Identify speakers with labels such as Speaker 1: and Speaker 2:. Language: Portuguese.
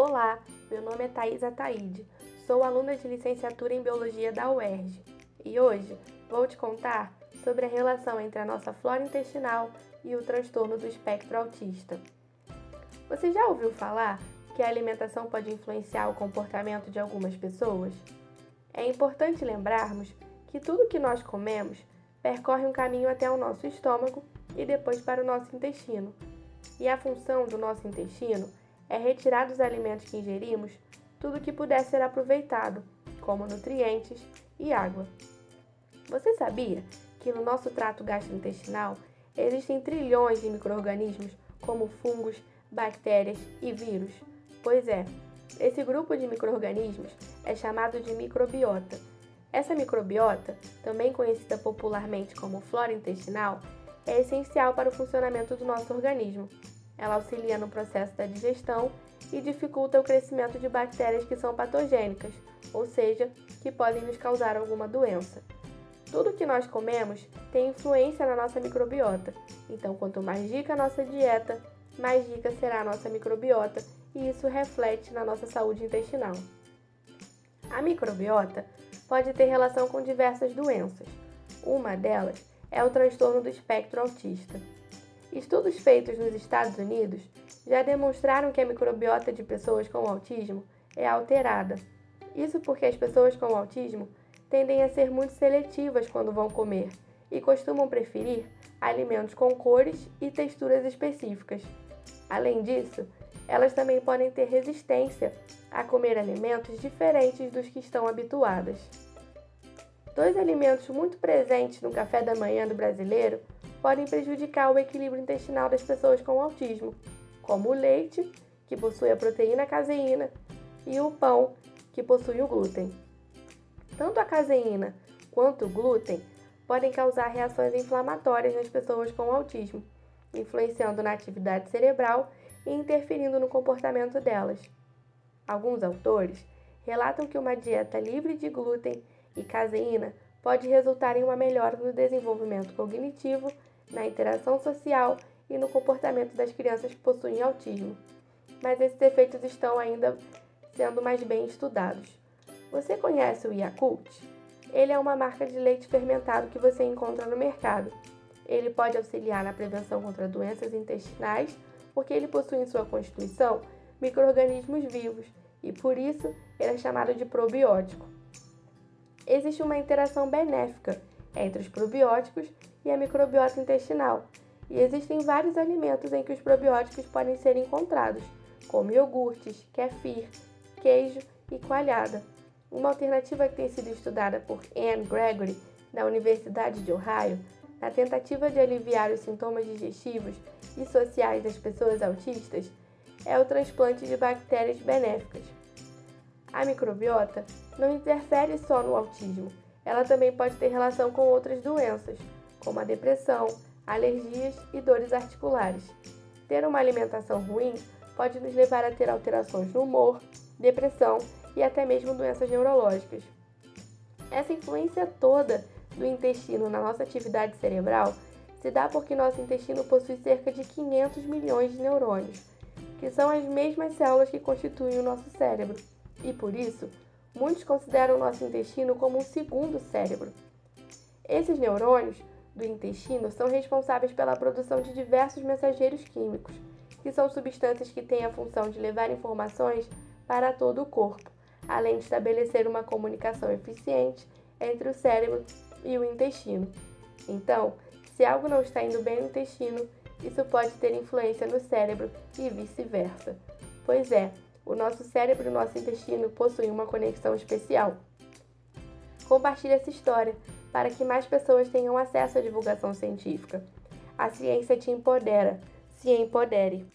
Speaker 1: Olá, meu nome é Thais Ataíde, sou aluna de licenciatura em Biologia da UERJ e hoje vou te contar sobre a relação entre a nossa flora intestinal e o transtorno do espectro autista. Você já ouviu falar que a alimentação pode influenciar o comportamento de algumas pessoas? É importante lembrarmos que tudo que nós comemos percorre um caminho até o nosso estômago e depois para o nosso intestino. E a função do nosso intestino é retirar dos alimentos que ingerimos tudo que puder ser aproveitado, como nutrientes e água. Você sabia que no nosso trato gastrointestinal existem trilhões de micro-organismos como fungos, bactérias e vírus? Pois é, esse grupo de micro-organismos é chamado de microbiota. Essa microbiota, também conhecida popularmente como flora intestinal, é essencial para o funcionamento do nosso organismo. Ela auxilia no processo da digestão e dificulta o crescimento de bactérias que são patogênicas, ou seja, que podem nos causar alguma doença. Tudo que nós comemos tem influência na nossa microbiota, então quanto mais rica a nossa dieta, mais rica será a nossa microbiota e isso reflete na nossa saúde intestinal. A microbiota pode ter relação com diversas doenças. Uma delas é o transtorno do espectro autista. Estudos feitos nos Estados Unidos já demonstraram que a microbiota de pessoas com autismo é alterada. Isso porque as pessoas com autismo tendem a ser muito seletivas quando vão comer e costumam preferir alimentos com cores e texturas específicas. Além disso, elas também podem ter resistência a comer alimentos diferentes dos que estão habituadas. Dois alimentos muito presentes no café da manhã do brasileiro podem prejudicar o equilíbrio intestinal das pessoas com autismo, como o leite, que possui a proteína caseína, e o pão, que possui o glúten. Tanto a caseína quanto o glúten podem causar reações inflamatórias nas pessoas com autismo, influenciando na atividade cerebral e interferindo no comportamento delas. Alguns autores relatam que uma dieta livre de glúten e caseína pode resultar em uma melhora no desenvolvimento cognitivo na interação social e no comportamento das crianças que possuem autismo, mas esses efeitos estão ainda sendo mais bem estudados. Você conhece o Yakult? Ele é uma marca de leite fermentado que você encontra no mercado. Ele pode auxiliar na prevenção contra doenças intestinais, porque ele possui em sua constituição micro-organismos vivos e por isso ele é chamado de probiótico. Existe uma interação benéfica entre os probióticos e a microbiota intestinal. E existem vários alimentos em que os probióticos podem ser encontrados, como iogurtes, kefir, queijo e coalhada. Uma alternativa que tem sido estudada por Anne Gregory, da Universidade de Ohio, na tentativa de aliviar os sintomas digestivos e sociais das pessoas autistas, é o transplante de bactérias benéficas. A microbiota não interfere só no autismo, ela também pode ter relação com outras doenças, como a depressão, alergias e dores articulares. Ter uma alimentação ruim pode nos levar a ter alterações no humor, depressão e até mesmo doenças neurológicas. Essa influência toda do intestino na nossa atividade cerebral se dá porque nosso intestino possui cerca de 500 milhões de neurônios, que são as mesmas células que constituem o nosso cérebro, e por isso, muitos consideram o nosso intestino como um segundo cérebro. Esses neurônios do intestino são responsáveis pela produção de diversos mensageiros químicos, que são substâncias que têm a função de levar informações para todo o corpo, além de estabelecer uma comunicação eficiente entre o cérebro e o intestino. Então, se algo não está indo bem no intestino, isso pode ter influência no cérebro e vice-versa. Pois é, o nosso cérebro e o nosso intestino possuem uma conexão especial. Compartilhe essa história para que mais pessoas tenham acesso à divulgação científica. A ciência te empodera. Se empodere.